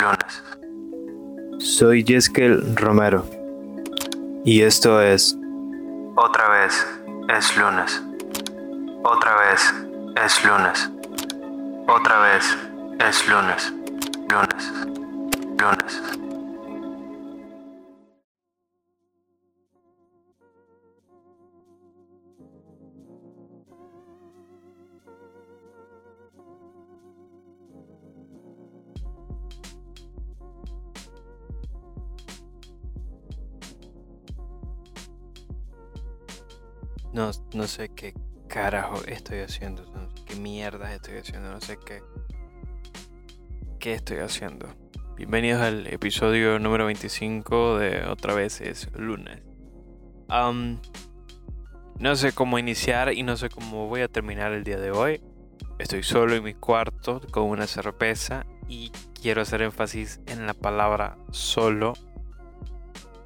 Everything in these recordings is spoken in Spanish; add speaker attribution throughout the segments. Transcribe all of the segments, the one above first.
Speaker 1: lunes. Soy Jeskel Romero y esto es Otra vez es lunes. Otra vez es lunes. Otra vez es lunes. Lunes. Lunes. No, sé qué carajo estoy haciendo. No sé qué mierda estoy haciendo. No sé qué. ¿Qué estoy haciendo? Bienvenidos al episodio número 25 de Otra vez es lunes. no sé cómo iniciar y no sé cómo voy a terminar el día de hoy. Estoy solo en mi cuarto con una cerveza y quiero hacer énfasis en la palabra solo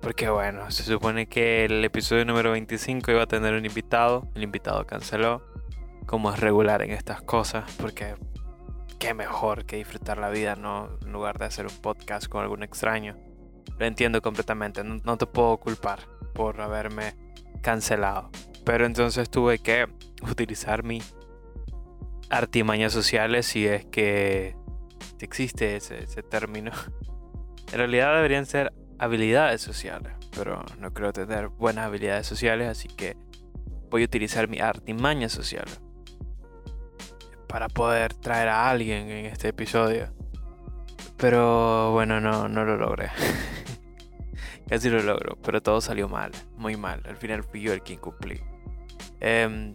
Speaker 1: porque bueno, se supone que el episodio número 25 iba a tener un invitado. El invitado canceló. Como es regular en estas cosas. Porque qué mejor que disfrutar la vida, ¿no? En lugar de hacer un podcast con algún extraño. Lo entiendo completamente. No, no te puedo culpar por haberme cancelado. Pero entonces tuve que utilizar mi artimañas sociales si es que existe ese, ese término. En realidad deberían ser habilidades sociales, pero no creo tener buenas habilidades sociales, así que voy a utilizar mi artimaña social para poder traer a alguien en este episodio. Pero bueno, no, no lo logré. Casi lo logro, pero todo salió mal, muy mal. Al final fui yo el que incumplí. Em,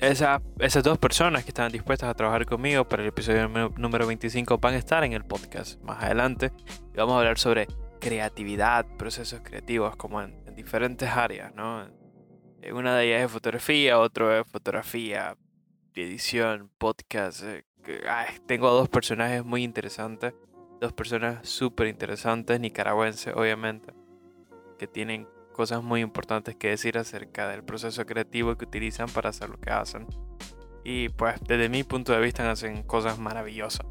Speaker 1: esas dos personas que estaban dispuestas a trabajar conmigo para el episodio número 25 van a estar en el podcast más adelante. Y vamos a hablar sobre creatividad, procesos creativos, como en, diferentes áreas, ¿no? Eh, una de ellas es fotografía, otro es fotografía, edición, podcast. Eh, tengo dos personajes muy interesantes, dos personas súper interesantes, nicaragüenses obviamente, que tienen cosas muy importantes que decir acerca del proceso creativo que utilizan para hacer lo que hacen. Y pues desde mi punto de vista hacen cosas maravillosas.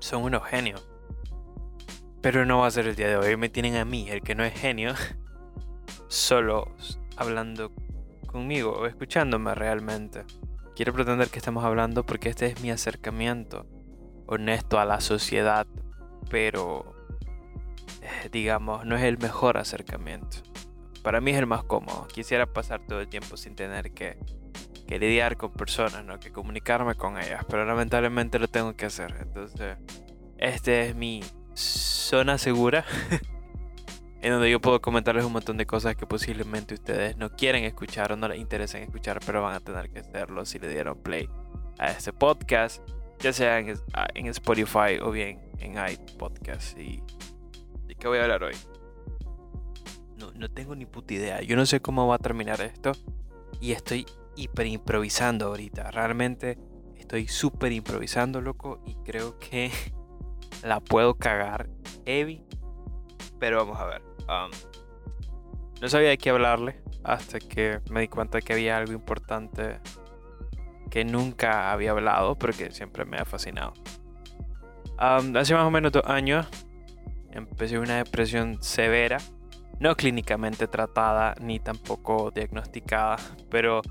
Speaker 1: Son unos genios. Pero no va a ser el día de hoy. Me tienen a mí, el que no es genio, solo hablando conmigo o escuchándome realmente. Quiero pretender que estemos hablando porque este es mi acercamiento honesto a la sociedad, pero eh, digamos, no es el mejor acercamiento. Para mí es el más cómodo. Quisiera pasar todo el tiempo sin tener que, que lidiar con personas, ¿no? que comunicarme con ellas, pero lamentablemente lo tengo que hacer. Entonces, este es mi zona segura. en donde yo puedo comentarles un montón de cosas que posiblemente ustedes no quieren escuchar o no les interesen escuchar, pero van a tener que hacerlo si le dieron play a este podcast, ya sea en, ah, Spotify o bien en iPodcast. Y, ¿De qué voy a hablar hoy? No, no tengo ni puta idea. Yo no sé cómo va a terminar esto. Y estoy hiper improvisando ahorita. Realmente estoy súper improvisando, loco. Y creo que la puedo cagar heavy. Pero vamos a ver. Um, no sabía de qué hablarle hasta que me di cuenta que había algo importante que nunca había hablado, pero que siempre me ha fascinado. Um, hace más o menos dos años empecé una depresión severa, no clínicamente tratada ni tampoco diagnosticada, pero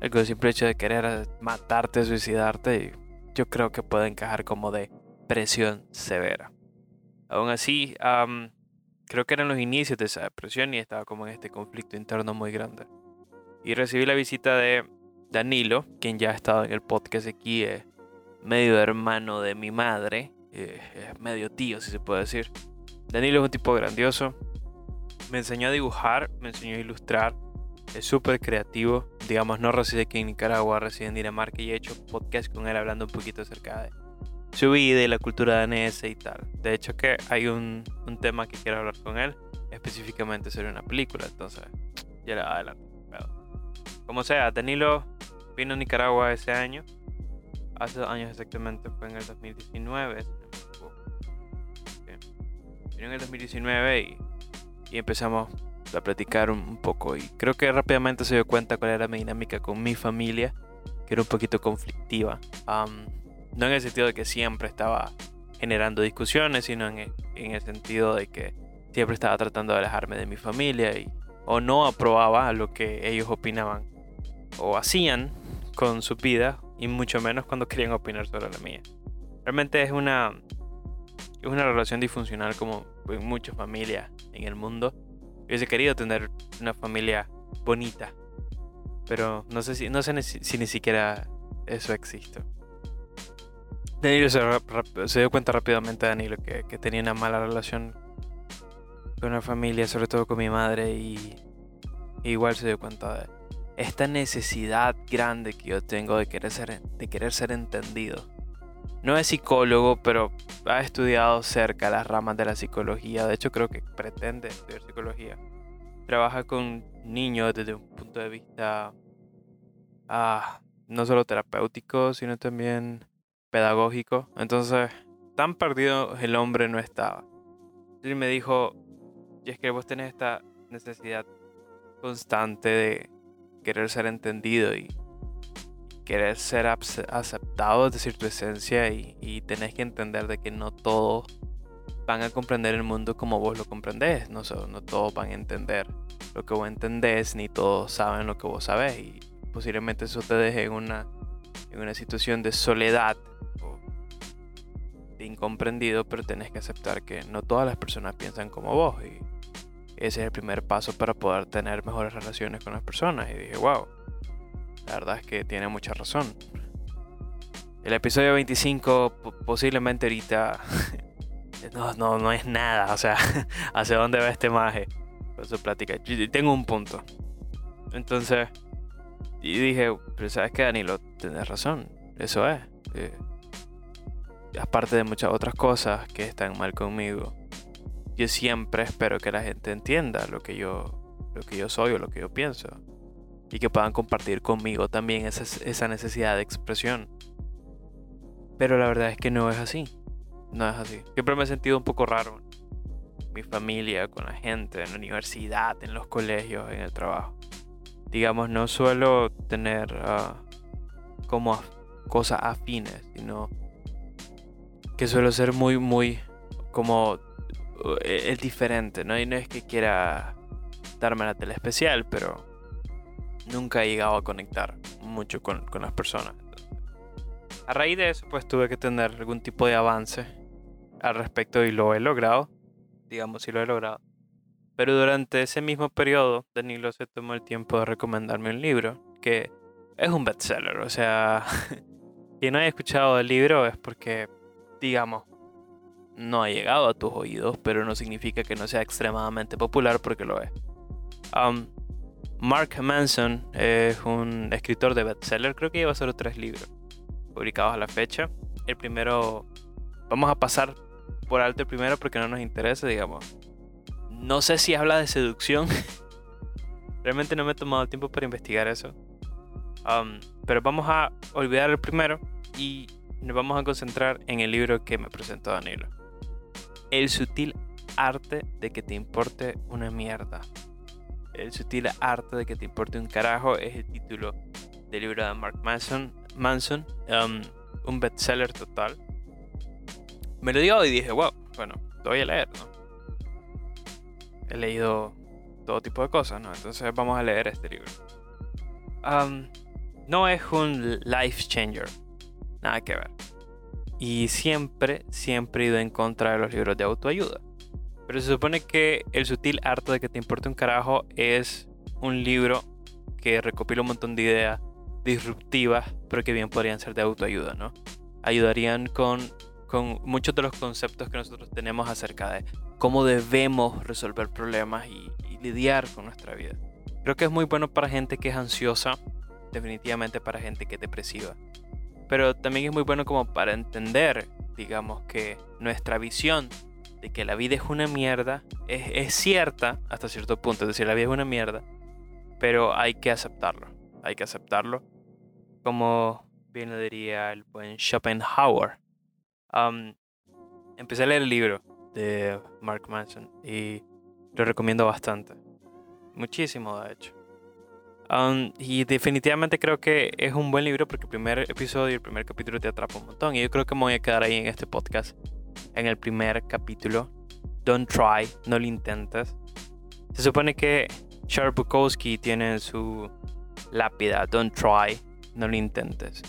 Speaker 1: el simple hecho de querer matarte, suicidarte, yo creo que puede encajar como de depresión severa. Aún así, creo que eran los inicios de esa depresión y estaba como en este conflicto interno muy grande. Y recibí la visita de Danilo, quien ya ha estado en el podcast aquí, es medio hermano de mi madre, eh, es medio tío si se puede decir. Danilo es un tipo grandioso, me enseñó a dibujar, me enseñó a ilustrar, es súper creativo, digamos no reside aquí en Nicaragua, reside en Dinamarca y he hecho podcast con él hablando un poquito acerca de su vida y la cultura danesa y tal. De hecho que hay un, un tema que quiero hablar con él, específicamente sobre una película, entonces ya le adelanto. Como sea, Danilo vino a Nicaragua ese año, hace dos años exactamente, fue en el 2019. Vino en el 2019 y, y empezamos a platicar un, poco y creo que rápidamente se dio cuenta cuál era mi dinámica con mi familia, que era un poquito conflictiva. No en el sentido de que siempre estaba generando discusiones, sino en, en el sentido de que siempre estaba tratando de alejarme de mi familia y, o no aprobaba lo que ellos opinaban o hacían con su vida y mucho menos cuando querían opinar sobre la mía. Realmente es una, es una relación disfuncional como en muchas familias en el mundo. Yo hubiese querido tener una familia bonita, pero no sé si, no sé si ni siquiera eso existe. Danilo se, dio cuenta rápidamente, Danilo, que, que tenía una mala relación con la familia, sobre todo con mi madre, y igual se dio cuenta de esta necesidad grande que yo tengo de querer ser, de querer ser entendido. No es psicólogo, pero ha estudiado cerca las ramas de la psicología. De hecho, creo que pretende estudiar psicología. Trabaja con niños desde un punto de vista ah, no solo terapéutico, sino también pedagógico. Entonces, tan perdido el hombre no estaba. Él me dijo, y es que vos tenés esta necesidad constante de querer ser entendido y querer ser aceptado, es decir, tu esencia y, y tenés que entender de que no todos van a comprender el mundo como vos lo comprendés, no, no todos van a entender lo que vos entendés, ni todos saben lo que vos sabés y posiblemente eso te deje en una, en una situación de soledad incomprendido, pero tenés que aceptar que no todas las personas piensan como vos y ese es el primer paso para poder tener mejores relaciones con las personas. Y dije, wow, la verdad es que tiene mucha razón. El episodio 25 posiblemente ahorita no, no, no es nada, o sea, hacia dónde va este maje con su plática. tengo un punto. Entonces, y dije, pero sabes que Danilo, tienes razón, eso es. Eh, aparte de muchas otras cosas que están mal conmigo, yo siempre espero que la gente entienda lo que yo, lo que yo soy o lo que yo pienso. Y que puedan compartir conmigo también esa, esa necesidad de expresión. Pero la verdad es que no es así. No es así. Siempre me he sentido un poco raro. Mi familia, con la gente, en la universidad, en los colegios, en el trabajo. Digamos, no suelo tener ah, como cosas afines, sino que suelo ser muy, muy como e-, es diferente, ¿no? Y no es que quiera darme la tele especial, pero nunca he llegado a conectar mucho con, las personas. A raíz de eso, pues tuve que tener algún tipo de avance al respecto y lo he logrado. Digamos, si lo he logrado. Pero durante ese mismo periodo, Danilo se tomó el tiempo de recomendarme un libro que es un bestseller. O sea, quien no haya escuchado el libro es porque, digamos, no ha llegado a tus oídos, pero no significa que no sea extremadamente popular porque lo es. Um, Mark Manson es un escritor de bestseller, creo que lleva solo tres libros publicados a la fecha. El primero, vamos a pasar por alto el primero porque no nos interesa, digamos. No sé si habla de seducción. Realmente no me he tomado el tiempo para investigar eso. Um, pero vamos a olvidar el primero y nos vamos a concentrar en el libro que me presentó Danilo. El sutil arte de que te importe una mierda. El sutil arte de que te importe un carajo es el título del libro de Mark Manson, Manson um, un bestseller total. Me lo dio y dije, wow, bueno, lo voy a leer, ¿no? He leído todo tipo de cosas, ¿no? Entonces vamos a leer este libro. Um, no es un life changer, nada que ver. Y siempre, siempre he ido en contra de los libros de autoayuda. Pero se supone que El sutil arte de que te importe un carajo es un libro que recopila un montón de ideas disruptivas, pero que bien podrían ser de autoayuda, ¿no? Ayudarían con, con muchos de los conceptos que nosotros tenemos acerca de cómo debemos resolver problemas y, y lidiar con nuestra vida. Creo que es muy bueno para gente que es ansiosa, definitivamente para gente que es depresiva pero también es muy bueno como para entender, digamos, que nuestra visión de que la vida es una mierda es, cierta hasta cierto punto, es decir, la vida es una mierda, pero hay que aceptarlo, hay que aceptarlo, como bien lo diría el buen Schopenhauer. empecé a leer el libro de Mark Manson y lo recomiendo bastante, muchísimo de hecho. Um, y definitivamente creo que es un buen libro porque el primer episodio y el primer capítulo te atrapa un montón. Y yo creo que me voy a quedar ahí en este podcast en el primer capítulo. Don't try, no lo intentes. Se supone que Charles Bukowski tiene su lápida, don't try, no lo intentes.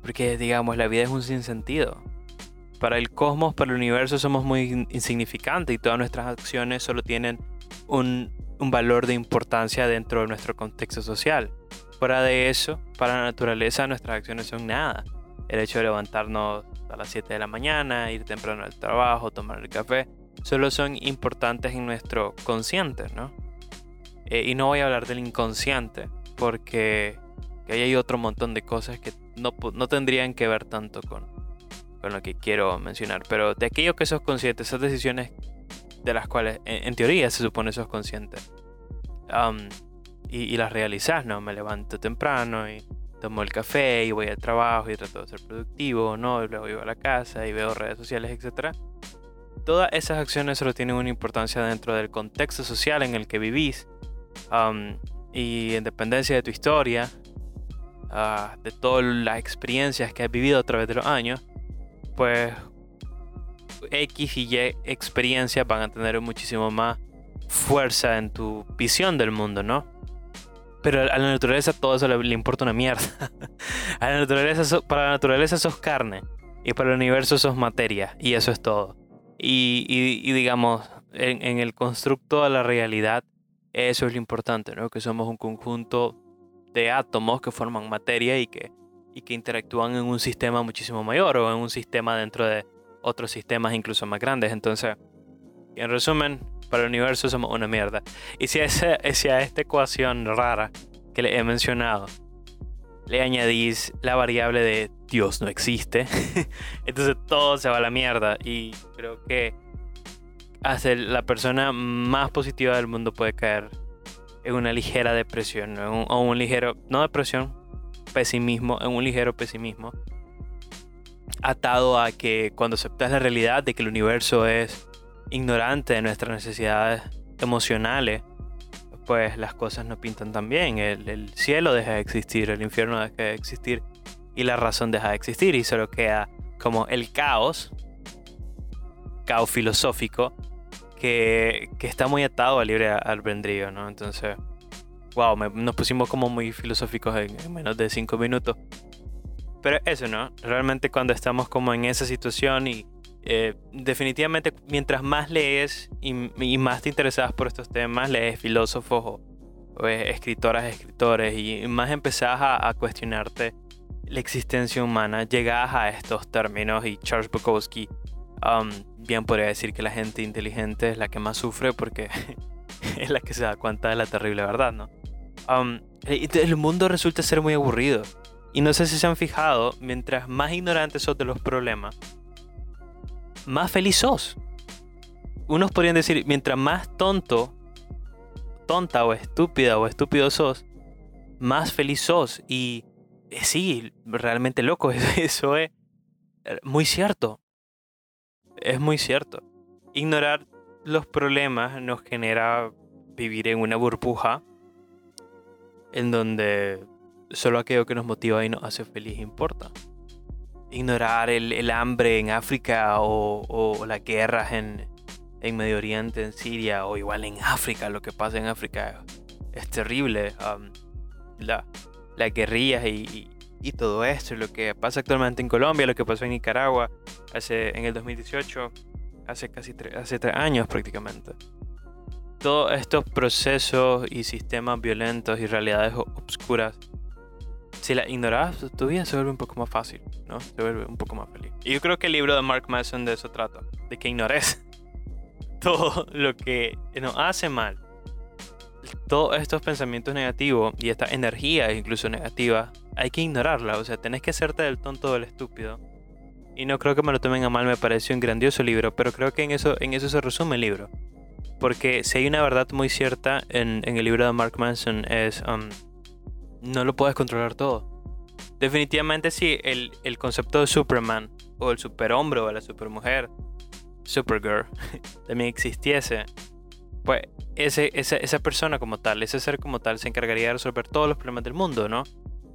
Speaker 1: Porque digamos, la vida es un sinsentido. Para el cosmos, para el universo somos muy insignificantes y todas nuestras acciones solo tienen un, un valor de importancia dentro de nuestro contexto social. Fuera de eso, para la naturaleza nuestras acciones son nada. El hecho de levantarnos a las 7 de la mañana, ir temprano al trabajo, tomar el café, solo son importantes en nuestro consciente, ¿no? Eh, y no voy a hablar del inconsciente, porque ahí hay otro montón de cosas que no, no tendrían que ver tanto con, con lo que quiero mencionar. Pero de aquello que sos consciente, esas decisiones de las cuales en, teoría se supone sos consciente, y, las realizas, ¿no? Me levanto temprano y tomo el café y voy al trabajo y trato de ser productivo, ¿no? Y luego voy a la casa y veo redes sociales, etc. Todas esas acciones solo tienen una importancia dentro del contexto social en el que vivís y en dependencia de tu historia, ah, de todas las experiencias que has vivido a través de los años, pues X y Y experiencias van a tener muchísimo más fuerza en tu visión del mundo, ¿no? Pero a la naturaleza todo eso le, importa una mierda. a la naturaleza, para la naturaleza sos carne y para el universo sos materia y eso es todo. Y, digamos, en, el constructo de la realidad, eso es lo importante, ¿no? Que somos un conjunto de átomos que forman materia y que interactúan en un sistema muchísimo mayor o en un sistema dentro de otros sistemas incluso más grandes. Entonces, en resumen, para el universo somos una mierda. Y si a, si a esta ecuación rara que le he mencionado le añadís la variable de Dios no existe, entonces todo se va a la mierda. Y creo que hasta la persona más positiva del mundo puede caer en una ligera depresión o un ligero, no depresión, pesimismo, en un ligero pesimismo, atado a que cuando aceptas la realidad de que el universo es ignorante de nuestras necesidades emocionales, pues las cosas no pintan tan bien. El, el, cielo deja de existir, el infierno deja de existir y la razón deja de existir y solo queda como el caos, caos filosófico, que, está muy atado al libre albedrío, ¿no? Entonces, wow, nos pusimos como muy filosóficos en, menos de cinco minutos. Pero eso, ¿no? Realmente cuando estamos como en esa situación y eh, definitivamente mientras más lees y, más te interesas por estos temas, lees filósofos o, escritoras, escritores y más empezás a, a, cuestionarte la existencia humana, llegas a estos términos y Charles Bukowski Um, bien podría decir que la gente inteligente es la que más sufre porque es la que se da cuenta de la terrible verdad, ¿no? Um, el mundo resulta ser muy aburrido. Y no sé si se han fijado, mientras más ignorante sos de los problemas, más feliz sos. Unos podrían decir, mientras más tonto, tonta o estúpida o estúpido sos, más feliz sos. Y eh, sí, realmente loco, eso es eh, muy cierto es muy cierto. Ignorar los problemas nos genera vivir en una burbuja en donde solo aquello que nos motiva y nos hace feliz importa. Ignorar el, hambre en África o, las guerras en, Medio Oriente, en Siria o igual en África, lo que pasa en África es terrible. Um, la, las guerrillas y, y todo esto, lo que pasa actualmente en Colombia, lo que pasó en Nicaragua hace, en el 2018, hace casi hace tres años prácticamente. Todos estos procesos y sistemas violentos y realidades obscuras, si las ignoras, tu vida se vuelve un poco más fácil, ¿no? Se vuelve un poco más feliz. Y yo creo que el libro de Mark Manson de eso trata, de que ignores todo lo que nos hace mal. Todos estos pensamientos negativos y esta energía incluso negativa hay que ignorarla, o sea, tenés que hacerte del tonto del estúpido. Y no creo que me lo tomen a mal, me pareció un grandioso libro, pero creo que en eso, en eso se resume el libro. Porque si hay una verdad muy cierta en, el libro de Mark Manson es, um, no lo puedes controlar todo. Definitivamente si el, el concepto de Superman, o el superhombre, o la supermujer, Supergirl, también existiese, pues ese, esa, esa persona como tal, ese ser como tal, se encargaría de resolver todos los problemas del mundo, ¿no?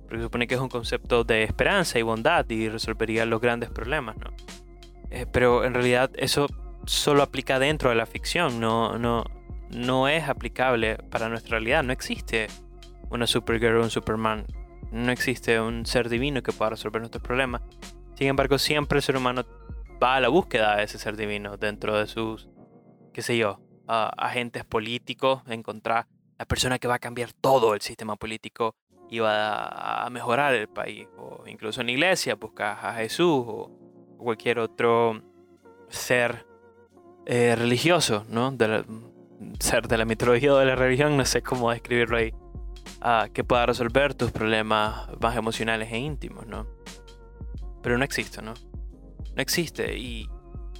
Speaker 1: porque supone que es un concepto de esperanza y bondad y resolvería los grandes problemas, ¿no? Eh, pero en realidad eso solo aplica dentro de la ficción, no, no, no es aplicable para nuestra realidad. No existe una Supergirl o un Superman. No existe un ser divino que pueda resolver nuestros problemas. Sin embargo, siempre el ser humano va a la búsqueda de ese ser divino dentro de sus, qué sé yo, agentes políticos, encontrar la persona que va a cambiar todo el sistema político y va a mejorar el país. O incluso en la iglesia busca a Jesús o cualquier otro ser eh, religioso, ¿no? De ser de la mitología o de la religión, no sé cómo describirlo ahí, que pueda resolver tus problemas más emocionales e íntimos, ¿no? Pero no existe, ¿no? No existe y,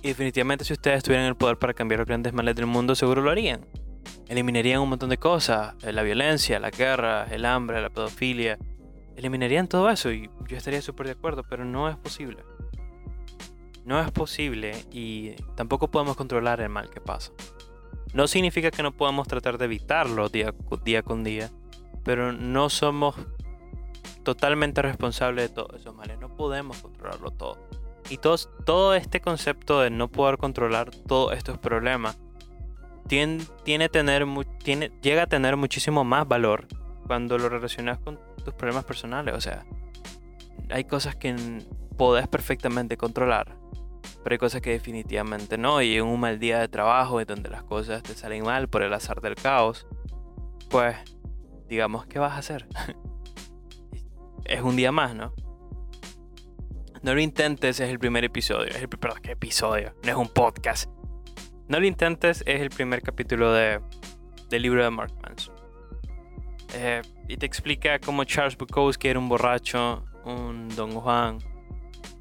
Speaker 1: definitivamente si ustedes tuvieran el poder para cambiar los grandes males del mundo, seguro lo harían. Eliminarían un montón de cosas, eh, la violencia, la guerra, el hambre, la pedofilia. Eliminarían todo eso y yo estaría súper de acuerdo, pero no es posible. No es posible y tampoco podemos controlar el mal que pasa. No significa que no podamos tratar de evitarlo día, día con día, pero no somos totalmente responsables de todos esos males. No podemos controlarlo todo. Y todo, este concepto de no poder controlar todos estos problemas tiene, tiene tener, llega a tener muchísimo más valor cuando lo relacionas con tus problemas personales. O sea, hay cosas que podés perfectamente controlar, pero hay cosas que definitivamente no. Y en un mal día de trabajo, en donde las cosas te salen mal por el azar del caos, pues, digamos, ¿qué vas a hacer? es un día más, ¿no? No lo intentes, es el primer episodio. Es el, perdón, ¿qué episodio? No es un podcast. No lo intentes, es el primer capítulo de, del libro de Mark Manson. Eh, y te explica cómo Charles Bukowski era un borracho, un Don Juan,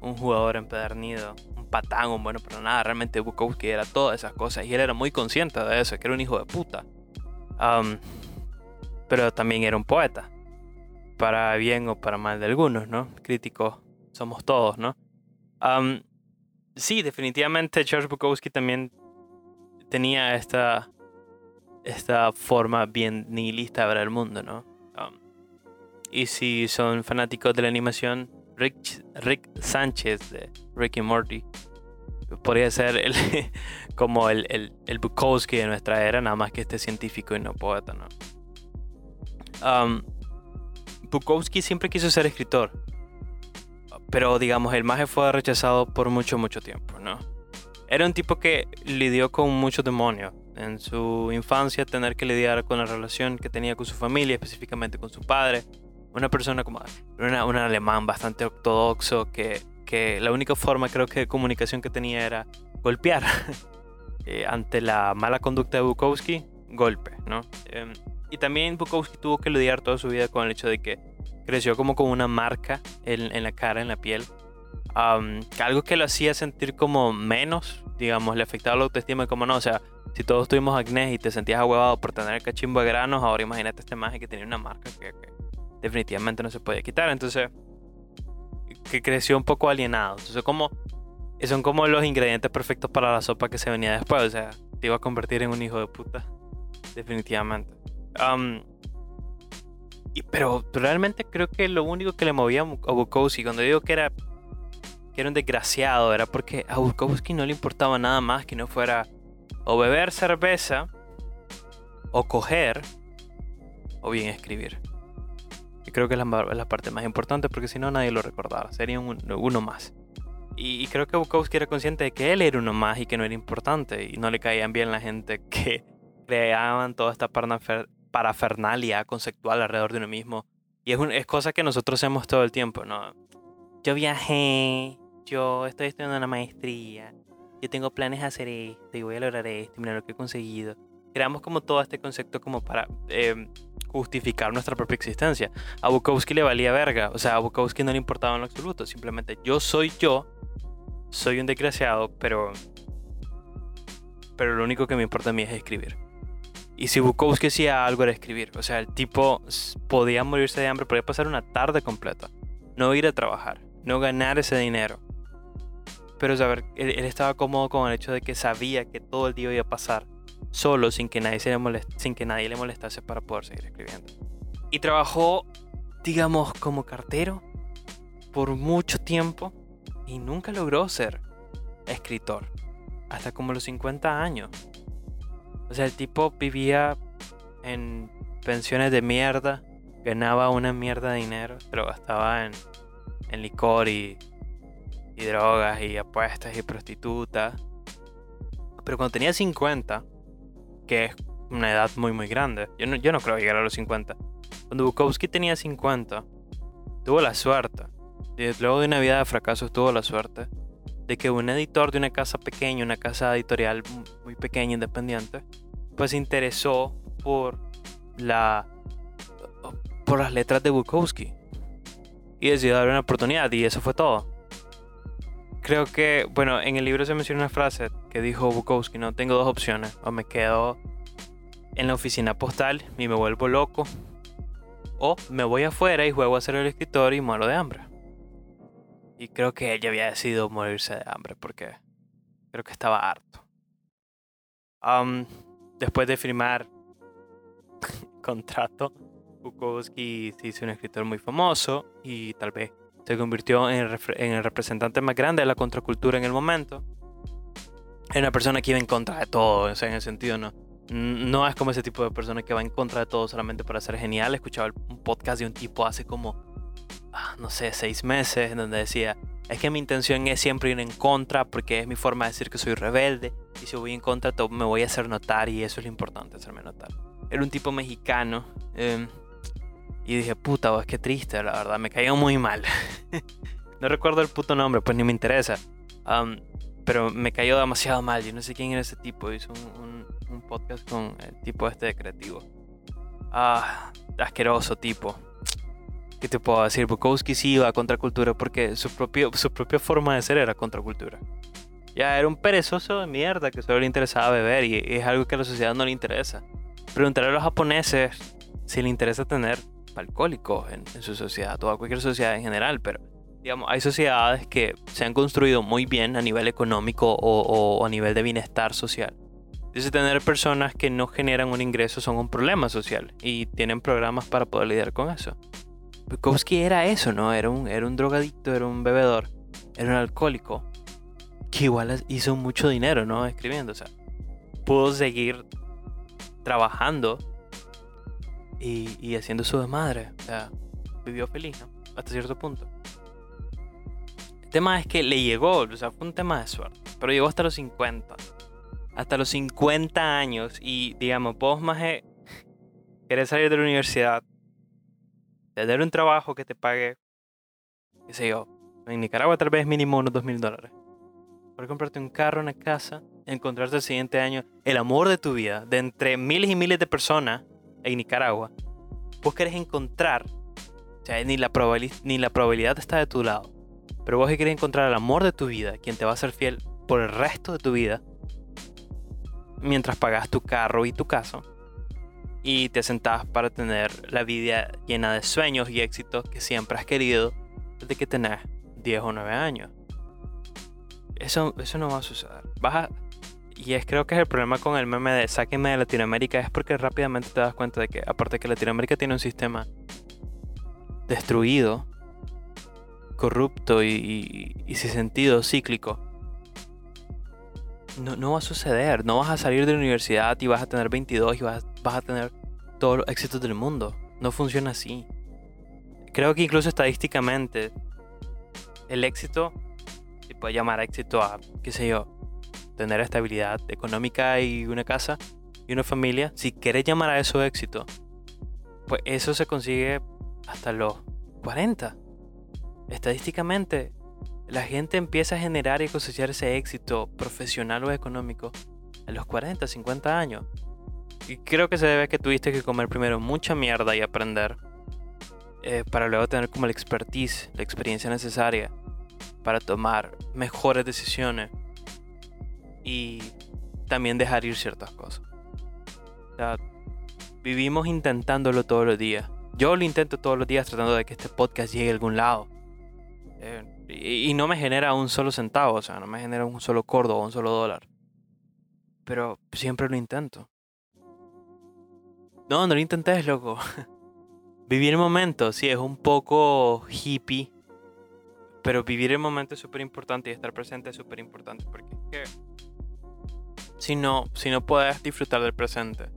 Speaker 1: un jugador empedernido, un patán, un bueno pero nada. Realmente Bukowski era todas esas cosas y él era muy consciente de eso, que era un hijo de puta. Pero también era un poeta, para bien o para mal de algunos, ¿no? Crítico somos todos, ¿no? sí, definitivamente Charles Bukowski también tenía esta, esta forma bien nihilista de ver el mundo, ¿no? y si son fanáticos de la animación, Rick, Rick Sánchez de Rick y Morty podría ser el, como el, el, el, Bukowski de nuestra era, nada más que este científico y no poeta, ¿no? Bukowski siempre quiso ser escritor pero digamos, el maje fue rechazado por mucho, mucho tiempo, ¿no? Era un tipo que lidió con muchos demonios. En su infancia, tener que lidiar con la relación que tenía con su familia, específicamente con su padre. Una persona como una, un alemán bastante ortodoxo que, que la única forma creo que de comunicación que tenía era golpear. Eh, ante la mala conducta de Bukowski, golpe, ¿no? Em, y también Bukowski tuvo que lidiar toda su vida con el hecho de que creció como con una marca en, la cara, en la piel. algo que lo hacía sentir como menos, digamos, le afectaba la autoestima como no, o sea, si todos tuvimos acné y te sentías ahuevado por tener el cachimbo de granos, ahora imagínate este maje que tenía una marca que, definitivamente no se podía quitar, entonces que creció un poco alienado, entonces como son como los ingredientes perfectos para la sopa que se venía después, o sea, te iba a convertir en un hijo de puta, definitivamente pero realmente creo que lo único que le movía a Bukowski, cuando digo que era, que era un desgraciado, era porque a Bukowski no le importaba nada más que no fuera o beber cerveza, o coger, o bien escribir. Y creo que es la, parte más importante porque si no nadie lo recordaba, sería uno más. Y, creo que Bukowski era consciente de que él era uno más y que no era importante y no le caían bien la gente que creaban toda esta parafernalia conceptual alrededor de uno mismo. Y es, es cosa que nosotros hacemos todo el tiempo, ¿no? Yo viajé, yo estoy estudiando una maestría, yo tengo planes de hacer esto y voy a lograr esto, mira lo que he conseguido. Creamos como todo este concepto como para em, justificar nuestra propia existencia. A Bukowski le valía verga, o sea, a Bukowski no le importaba en lo absoluto, simplemente yo soy yo, soy un desgraciado, pero pero lo único que me importa a mí es escribir. Y si Bukowski hacía algo era escribir. O sea, el tipo podía morirse de hambre, podía pasar una tarde completa. No ir a trabajar, no ganar ese dinero. Pero saber, él, estaba cómodo con el hecho de que sabía que todo el día iba a pasar solo, sin que nadie, le, sin que nadie le molestase para poder seguir escribiendo. Y trabajó, digamos, como cartero por mucho tiempo y nunca logró ser escritor. Hasta como los 50 años. O sea, el tipo vivía en pensiones de mierda. Ganaba una mierda de dinero. Pero gastaba en, en licor y, y drogas y apuestas y prostitutas. Pero cuando tenía 50, que es una edad muy muy grande, yo no, yo no creo llegar a los 50. Cuando Bukowski tenía 50, tuvo la suerte, luego de una vida de fracasos tuvo la suerte, de que un editor de una casa pequeña, una casa editorial muy pequeña, independiente, pues se interesó por la por las letras de Bukowski y decidió darle una oportunidad y eso fue todo. Creo que, bueno, en el libro se menciona una frase que dijo Bukowski, no tengo dos opciones, o me quedo en la oficina postal y me vuelvo loco, o me voy afuera y juego a ser el escritor y muero de hambre. Y creo que ella había decidido morirse de hambre porque creo que estaba harto. después de firmar contrato, Bukowski se hizo un escritor muy famoso y tal vez se convirtió en el, representante más grande de la contracultura en el momento. Era una persona que iba en contra de todo, o sea, en el sentido no. No es como ese tipo de persona que va en contra de todo solamente para ser genial. Escuchaba un podcast de un tipo hace como, no sé, seis meses, donde decía, es que mi intención es siempre ir en contra porque es mi forma de decir que soy rebelde. Y si voy en contra, me voy a hacer notar y eso es lo importante, hacerme notar. Era un tipo mexicano. Em, y dije, puta, vos, qué triste, la verdad, me cayó muy mal. no recuerdo el puto nombre, pues ni me interesa. pero me cayó demasiado mal. Yo no sé quién era ese tipo. Hizo un, podcast con el tipo este de creativo. Ah, asqueroso tipo. ¿Qué te puedo decir? Bukowski sí iba a contracultura porque su, propio, su propia forma de ser era contracultura. Ya era un perezoso de mierda que solo le interesaba beber y es algo que a la sociedad no le interesa. Preguntarle a los japoneses si le interesa tener alcohólicos en, su sociedad, toda cualquier sociedad en general, pero digamos, hay sociedades que se han construido muy bien a nivel económico o, a nivel de bienestar social. Entonces tener personas que no generan un ingreso son un problema social y tienen programas para poder lidiar con eso. Bukowski era eso, ¿no? Era un, era un drogadicto, era un bebedor, era un alcohólico que igual hizo mucho dinero, ¿no? Escribiendo, o sea, pudo seguir trabajando y, haciendo su desmadre. O sea, vivió feliz, ¿no? Hasta cierto punto. El tema es que le llegó, o sea, fue un tema de suerte, pero llegó hasta los 50. Hasta los 50 años y, digamos, vos más querés salir de la universidad, tener un trabajo que te pague, qué sé yo, en Nicaragua tal vez mínimo unos 2 mil dólares. Por comprarte un carro, una casa, encontrarte el siguiente año el amor de tu vida, de entre miles y miles de personas en Nicaragua, vos querés encontrar, o sea, ni la, ni la probabilidad está de tu lado, pero vos querés encontrar el amor de tu vida, quien te va a ser fiel por el resto de tu vida, mientras pagas tu carro y tu casa, y te sentás para tener la vida llena de sueños y éxitos que siempre has querido desde que tenés 10 o 9 años. Eso, eso no va a suceder. Vas y es creo que es el problema con el meme de sáquenme de Latinoamérica, es porque rápidamente te das cuenta de que, aparte de que Latinoamérica tiene un sistema destruido, corrupto y, y, sin sentido, cíclico, no, no, va a suceder. No vas a salir de la universidad y vas a tener 22 y vas, vas a tener todos los éxitos del mundo. No funciona así. Creo que incluso estadísticamente, el éxito se puede llamar éxito a, qué sé yo, tener estabilidad económica y una casa y una familia, si quieres llamar a eso éxito, pues eso se consigue hasta los 40. Estadísticamente, la gente empieza a generar y cosechar ese éxito profesional o económico a los 40, 50 años. Y creo que se debe a que tuviste que comer primero mucha mierda y aprender eh, para luego tener como la expertise, la experiencia necesaria para tomar mejores decisiones y también dejar ir ciertas cosas. vivimos intentándolo todos los días. Yo lo intento todos los días tratando de que este podcast llegue a algún lado. Eh, y, no me genera un solo centavo, o sea, no me genera un solo cordo o un solo dólar. Pero siempre lo intento. No, no lo intenté, loco. Vivir el momento, sí, es un poco hippie. Pero vivir el momento es súper importante y estar presente es súper importante porque es que si no, si no puedes disfrutar del presente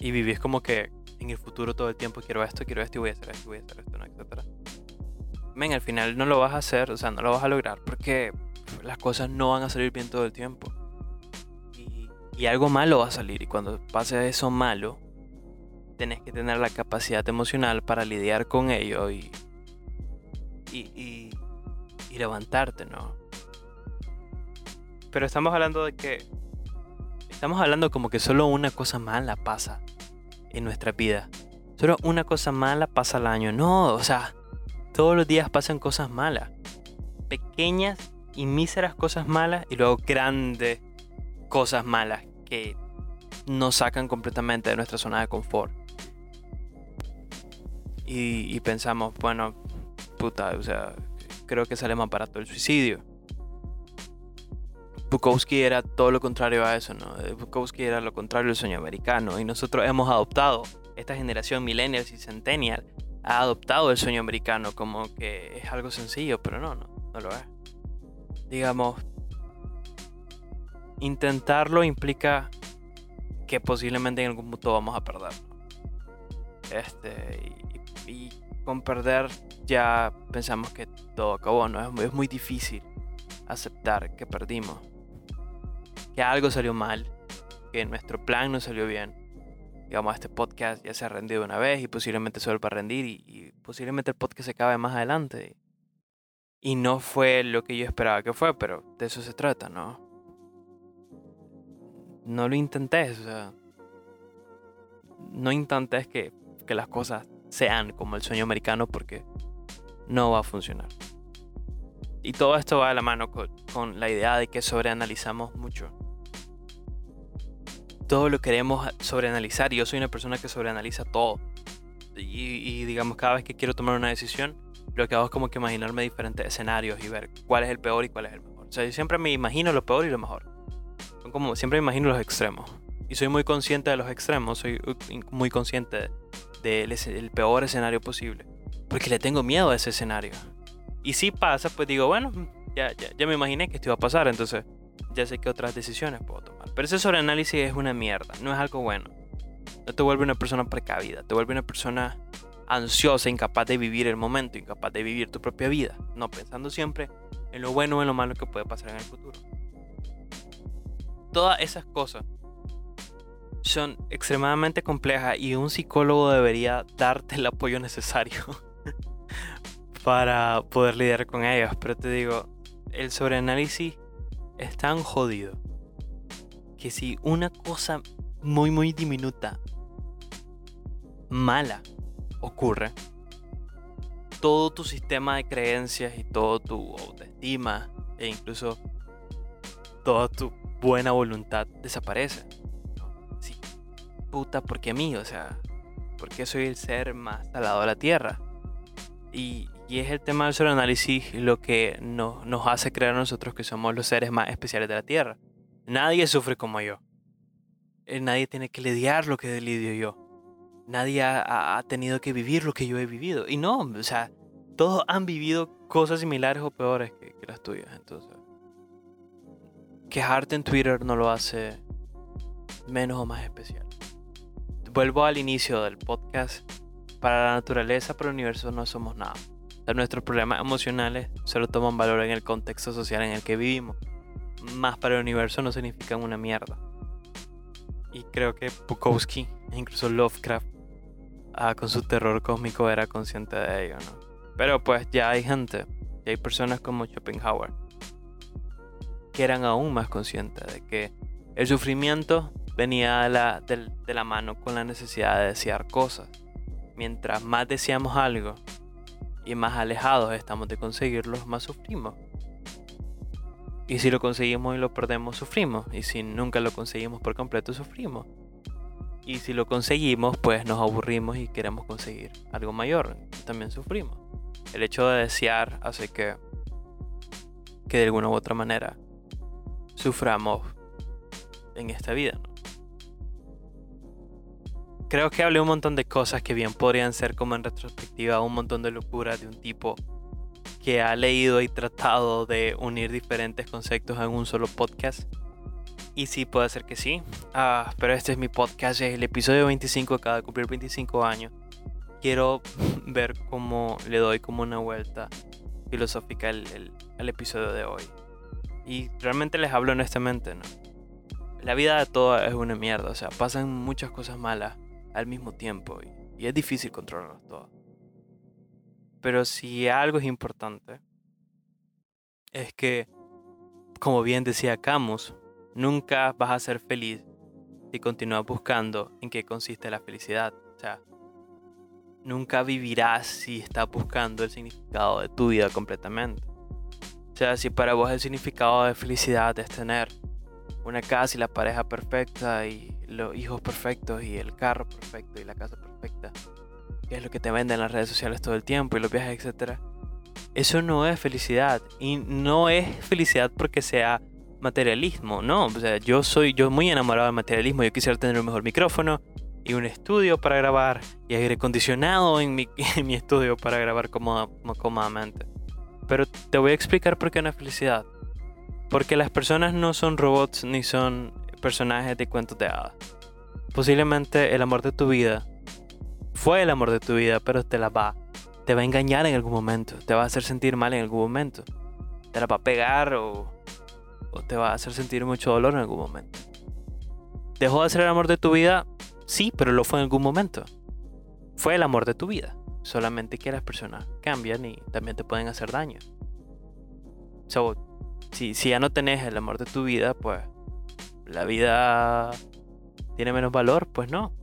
Speaker 1: y vivís como que en el futuro todo el tiempo quiero esto, quiero esto y voy a hacer esto, voy a hacer esto, ¿no? etc. Men, al final no lo vas a hacer, o sea, no lo vas a lograr porque las cosas no van a salir bien todo el tiempo. Y, y algo malo va a salir y cuando pase eso malo, tenés que tener la capacidad emocional para lidiar con ello y, y, y, levantarte, ¿no? Pero estamos hablando de que... Estamos hablando como que solo una cosa mala pasa en nuestra vida. Solo una cosa mala pasa al año. No, o sea, todos los días pasan cosas malas. Pequeñas y míseras cosas malas y luego grandes cosas malas que nos sacan completamente de nuestra zona de confort y, pensamos, bueno, puta, o sea, creo que sale más barato el suicidio. Bukowski era todo lo contrario a eso, ¿no? Bukowski era lo contrario del sueño americano y nosotros hemos adoptado, esta generación millennials y centennial ha adoptado el sueño americano como que es algo sencillo, pero no, no, no lo es. Digamos, intentarlo implica que posiblemente en algún punto vamos a perder. Este, y con perder ya pensamos que todo acabó, ¿no? Es, muy difícil aceptar que perdimos, que algo salió mal, que nuestro plan no salió bien. Digamos, este podcast ya se ha rendido una vez y posiblemente se vuelva a rendir y, posiblemente el podcast se acabe más adelante. Y no fue lo que yo esperaba que fue, pero de eso se trata, ¿no? No lo intentes, o sea, no intentes que, que las cosas sean como el sueño americano porque no va a funcionar. Y todo esto va de la mano con, la idea de que sobreanalizamos mucho. Todo lo queremos sobreanalizar y yo soy una persona que sobreanaliza todo. Y, digamos, cada vez que quiero tomar una decisión, lo que hago es como que imaginarme diferentes escenarios y ver cuál es el peor y cuál es el mejor. O sea, yo siempre me imagino lo peor y lo mejor. Como, siempre me imagino los extremos. Y soy muy consciente de los extremos, soy muy consciente del peor escenario posible. Porque le tengo miedo a ese escenario. Y si pasa, pues digo, bueno, ya, ya, ya me imaginé que esto iba a pasar, entonces ya sé qué otras decisiones puedo tomar. Pero ese sobreanálisis es una mierda, no es algo bueno. No te vuelve una persona precavida, te vuelve una persona ansiosa, incapaz de vivir el momento, incapaz de vivir tu propia vida. No pensando siempre en lo bueno o en lo malo que puede pasar en el futuro. Todas esas cosas son extremadamente complejas y un psicólogo debería darte el apoyo necesario para poder lidiar con ellas. Pero te digo, el sobreanálisis es tan jodido que si una cosa muy muy diminuta, mala, ocurre, todo tu sistema de creencias y todo tu autoestima e incluso toda tu buena voluntad desaparece puta, ¿por qué a mí? O sea, ¿por qué soy el ser más salado de la Tierra? Y, y es el tema del sobreanálisis lo que nos, nos hace creer a nosotros que somos los seres más especiales de la Tierra. Nadie sufre como yo. Eh, nadie tiene que lidiar lo que lidio yo. Nadie ha, ha, tenido que vivir lo que yo he vivido. Y no, o sea, todos han vivido cosas similares o peores que, que las tuyas. Entonces, quejarte en Twitter no lo hace menos o más especial vuelvo al inicio del podcast. Para la naturaleza, para el universo no somos nada. nuestros problemas emocionales solo toman valor en el contexto social en el que vivimos. Más para el universo no significan una mierda. Y creo que Bukowski, incluso Lovecraft, ah, con su terror cósmico era consciente de ello, ¿no? Pero pues ya hay gente, ya hay personas como Schopenhauer, que eran aún más conscientes de que el sufrimiento venía de la, mano con la necesidad de desear cosas. Mientras más deseamos algo y más alejados estamos de conseguirlo, más sufrimos. Y si lo conseguimos y lo perdemos, sufrimos. Y si nunca lo conseguimos por completo, sufrimos. Y si lo conseguimos, pues nos aburrimos y queremos conseguir algo mayor. También sufrimos. El hecho de desear hace que, que de alguna u otra manera suframos en esta vida creo que hablé un montón de cosas que bien podrían ser como en retrospectiva un montón de locuras de un tipo que ha leído y tratado de unir diferentes conceptos en un solo podcast. Y sí, puede ser que sí. Ah, pero este es mi podcast, es el episodio 25, acaba de cumplir 25 años. Quiero ver cómo le doy como una vuelta filosófica al, episodio de hoy. Y realmente les hablo honestamente, ¿no? La vida de todo es una mierda, o sea, pasan muchas cosas malas al mismo tiempo y, es difícil controlarlas todas. Pero si algo es importante, es que, como bien decía Camus, nunca vas a ser feliz si continúas buscando en qué consiste la felicidad. O sea, nunca vivirás si estás buscando el significado de tu vida completamente. O sea, si para vos el significado de felicidad es tener una casa y la pareja perfecta y los hijos perfectos y el carro perfecto y la casa perfecta, que es lo que te venden en las redes sociales todo el tiempo y los viajes, etc. Eso no es felicidad y no es felicidad porque sea materialismo, no, o sea, yo soy yo muy enamorado del materialismo, yo quisiera tener un mejor micrófono y un estudio para grabar y aire acondicionado en mi, en mi estudio para grabar cómodamente. Pero te voy a explicar por qué no es felicidad. Porque las personas no son robots ni son personajes de cuentos de hadas. Posiblemente el amor de tu vida fue el amor de tu vida, pero te la va. Te va a engañar en algún momento. Te va a hacer sentir mal en algún momento. Te la va a pegar o, te va a hacer sentir mucho dolor en algún momento. ¿Dejó de ser el amor de tu vida? Sí, pero lo fue en algún momento. Fue el amor de tu vida. Solamente que las personas cambian y también te pueden hacer daño. So, si, si ya no tenés el amor de tu vida, pues la vida tiene menos valor, pues no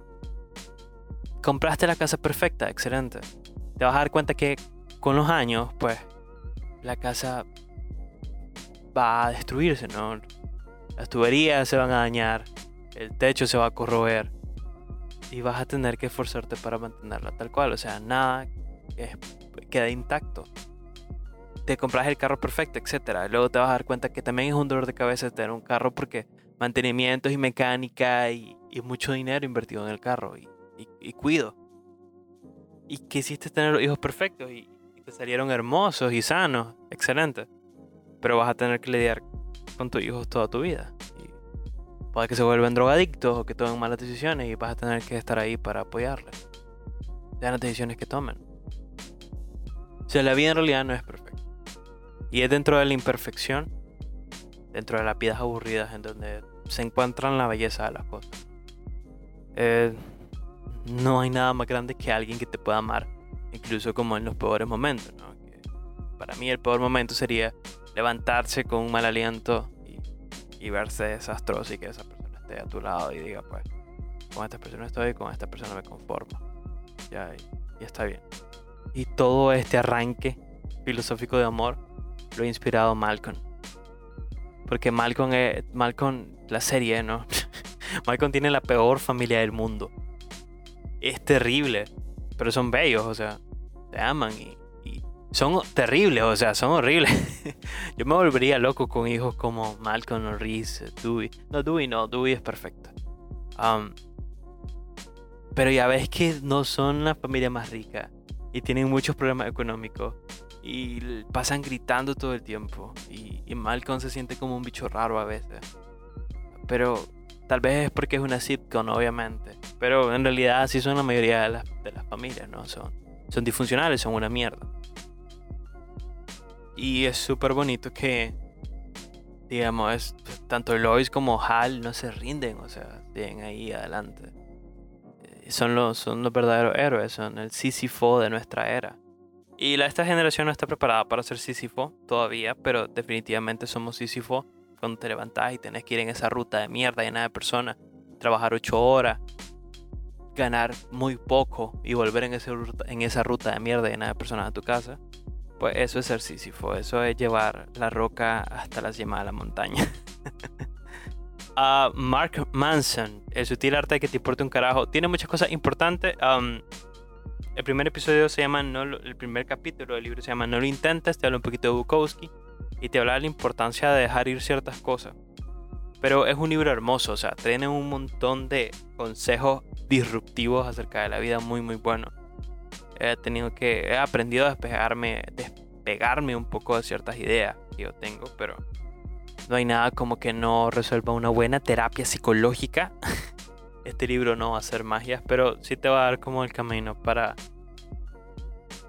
Speaker 1: compraste la casa perfecta, excelente. Te vas a dar cuenta que con los años, pues, la casa va a destruirse, ¿no? Las tuberías se van a dañar, el techo se va a corroer y vas a tener que esforzarte para mantenerla tal cual. O sea, nada queda intacto. Te compras el carro perfecto, etc. Luego te vas a dar cuenta que también es un dolor de cabeza tener un carro porque mantenimientos y mecánica y, y mucho dinero invertido en el carro. Y y, cuido. Y quisiste tener los hijos perfectos y, te salieron hermosos y sanos, excelente. Pero vas a tener que lidiar con tus hijos toda tu vida. Y puede que se vuelvan drogadictos o que tomen malas decisiones y vas a tener que estar ahí para apoyarles. Sean las decisiones que tomen. O sea, la vida en realidad no es perfecta. Y es dentro de la imperfección, dentro de las vidas aburridas, en donde se encuentran la belleza de las cosas. Eh, no hay nada más grande que alguien que te pueda amar, incluso como en los peores momentos. para mí el peor momento sería levantarse con un mal aliento y, verse desastroso y que esa persona esté a tu lado y diga, pues, con esta persona estoy, con esta persona me conformo. Ya, y, está bien. Y todo este arranque filosófico de amor lo ha inspirado Malcolm. Porque Malcolm, es, Malcolm, la serie, ¿no? Malcolm tiene la peor familia del mundo es terrible, pero son bellos, o sea, te aman y, son terribles, o sea, son horribles. Yo me volvería loco con hijos como Malcolm Reese, Dewey. No, Dewey no, Dewey es perfecto. Um, pero ya ves que no son la familia más rica y tienen muchos problemas económicos y pasan gritando todo el tiempo y, Malcolm se siente como un bicho raro a veces. Pero Tal vez es porque es una sitcom, obviamente. Pero en realidad así son la mayoría de las, de las familias, ¿no? Son, son disfuncionales, son una mierda. Y es súper bonito que, digamos, es, tanto Lois como Hal no se rinden, o sea, siguen ahí adelante. Son los, son los verdaderos héroes, son el Sísifo de nuestra era. Y esta generación no está preparada para ser Sísifo todavía, pero definitivamente somos Sísifo cuando te levantás y tenés que ir en esa ruta de mierda llena de personas, trabajar ocho horas, ganar muy poco y volver en, ese en esa ruta de mierda llena de personas a tu casa, pues eso es ser Sísifo, eso es llevar la roca hasta la cima de la montaña. uh, Mark Manson, el sutil arte de que te importe un carajo, tiene muchas cosas importantes. Um, el primer episodio se llama, no, el primer capítulo del libro se llama No lo intentes, te habla un poquito de Bukowski y te habla de la importancia de dejar ir ciertas cosas. Pero es un libro hermoso, o sea, tiene un montón de consejos disruptivos acerca de la vida muy muy bueno. He tenido que, he aprendido a despegarme, desapegarme un poco de ciertas ideas que yo tengo, pero no hay nada como que no resuelva una buena terapia psicológica. Este libro no va a ser magia, pero sí te va a dar como el camino para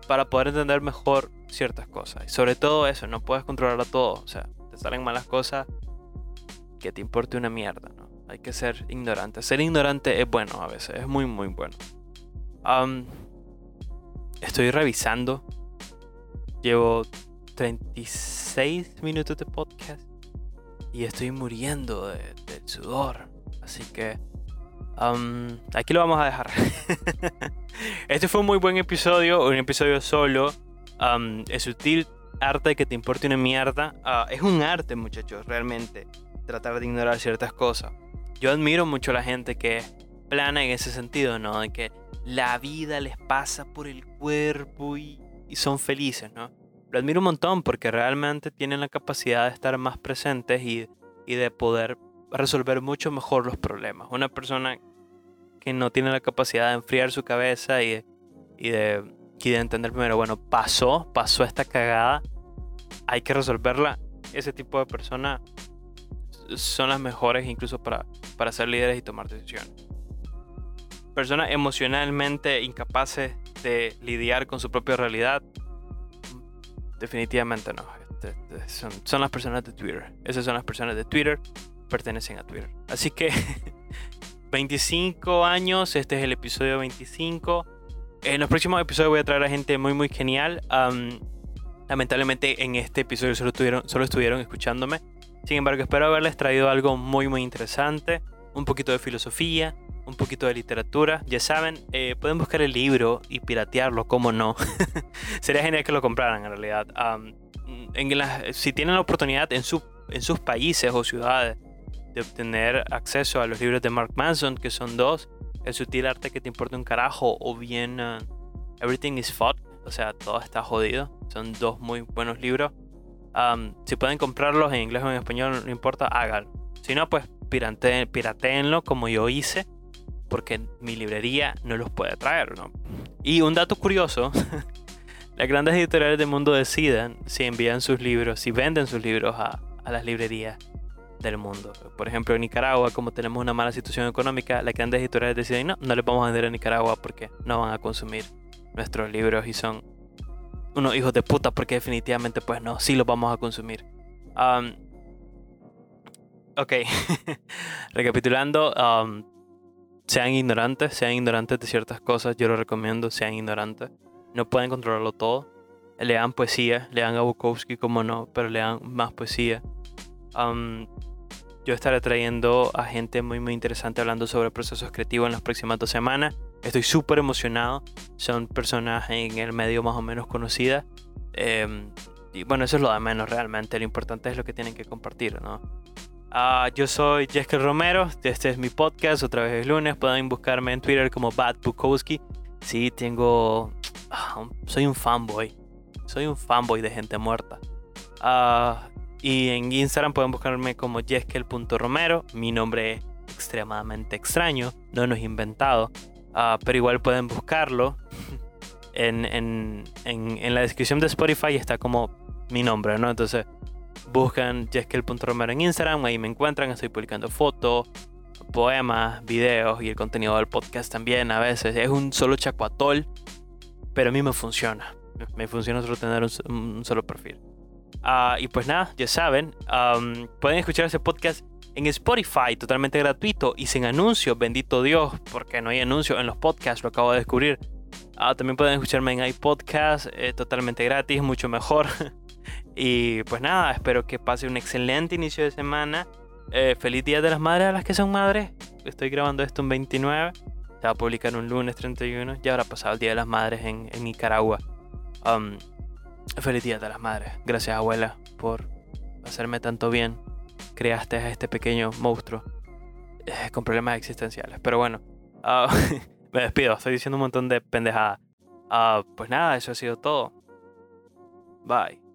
Speaker 1: para poder entender mejor ciertas cosas. Y sobre todo eso, no puedes controlarlo todo. O sea, te salen malas cosas que te importe una mierda, ¿no? Hay que ser ignorante. Ser ignorante es bueno a veces, es muy, muy bueno. estoy revisando. Llevo 36 minutos de podcast y estoy muriendo de, sudor. Así que aquí lo vamos a dejar. este fue un muy buen episodio, un episodio solo. es sutil arte que te importe una mierda. Ah, es un arte, muchachos, realmente. Tratar de ignorar ciertas cosas. Yo admiro mucho a la gente que es plana en ese sentido, ¿no? De que la vida les pasa por el cuerpo y, y son felices, ¿no? Lo admiro un montón porque realmente tienen la capacidad de estar más presentes y, y de poder resolver mucho mejor los problemas. Una persona que no tiene la capacidad de enfriar su cabeza y, y, de, y de entender primero, bueno, pasó, pasó esta cagada, hay que resolverla. Ese tipo de personas son las mejores incluso para, para ser líderes y tomar decisiones. Personas emocionalmente incapaces de lidiar con su propia realidad, definitivamente no. Este, este, son, las personas de Twitter. Esas son las personas de Twitter pertenecen a Twitter. Así que 25 años, este es el episodio 25. En los próximos episodios voy a traer a gente muy muy genial. lamentablemente en este episodio solo, tuvieron, solo estuvieron escuchándome. Sin embargo, espero haberles traído algo muy muy interesante. Un poquito de filosofía, un poquito de literatura. Ya saben, eh, pueden buscar el libro y piratearlo, como no. Sería genial que lo compraran en realidad. en si tienen la oportunidad en, su, en sus países o ciudades de obtener acceso a los libros de Mark Manson, que son dos, El sutil arte que te importa un carajo, o bien uh, Everything is Fucked, o sea, todo está jodido. Son dos muy buenos libros. Um, si pueden comprarlos en inglés o en español, no importa, háganlo. Si no, pues pirate, pirateenlo como yo hice, porque mi librería no los puede traer, ¿no? Y un dato curioso, las grandes editoriales del mundo deciden si envían sus libros, si venden sus libros a, las librerías del mundo. Por ejemplo, en Nicaragua, como tenemos una mala situación económica, las grandes editoriales deciden, no, no les vamos a vender a Nicaragua porque no van a consumir nuestros libros y son unos hijos de puta porque definitivamente pues no, sí los vamos a consumir. ok, recapitulando, sean ignorantes, sean ignorantes de ciertas cosas, yo lo recomiendo, sean ignorantes. No pueden controlarlo todo. Lean poesía, lean a Bukowski como no, pero lean más poesía yo estaré trayendo a gente muy muy interesante hablando sobre procesos creativos en las próximas dos semanas. Estoy súper emocionado. Son personas en el medio más o menos conocidas. Em, y bueno, eso es lo de menos realmente. Lo importante es lo que tienen que compartir, ¿no? Ah, yo soy Jeskel Romero. Este es mi podcast. Otra vez es lunes. Pueden buscarme en Twitter como Bad Bukowski. Sí, tengo. Ah, soy un fanboy. Soy un fanboy de gente muerta. Uh, y en Instagram pueden buscarme como jeskel.romero. Mi nombre es extremadamente extraño, no nos inventado. Ah, pero igual pueden buscarlo. En, en, en, la descripción de Spotify está como mi nombre, ¿no? Entonces buscan jeskel.romero en Instagram, ahí me encuentran, estoy publicando fotos, poemas, videos y el contenido del podcast también a veces. Es un solo chacuatol, pero a mí me funciona. Me funciona solo tener un solo perfil. Ah, y pues nada, ya saben, pueden escuchar ese podcast en Spotify totalmente gratuito y sin anuncios, bendito Dios, porque no hay anuncios en los podcasts, lo acabo de descubrir. Ah, también pueden escucharme en iPodcast eh, totalmente gratis, mucho mejor. y pues nada, espero que pase un excelente inicio de semana. Eh, feliz Día de las Madres a las que son madres. Estoy grabando esto un 29. Se va a publicar un lunes 31. Ya habrá pasado el Día de las Madres en, Nicaragua. Feliz Día de las Madres. Gracias, abuela, por hacerme tanto bien. Creaste a este pequeño monstruo eh, con problemas existenciales. Pero bueno, ah, me despido. Estoy diciendo un montón de pendejadas. Ah, pues nada, eso ha sido todo. Bye.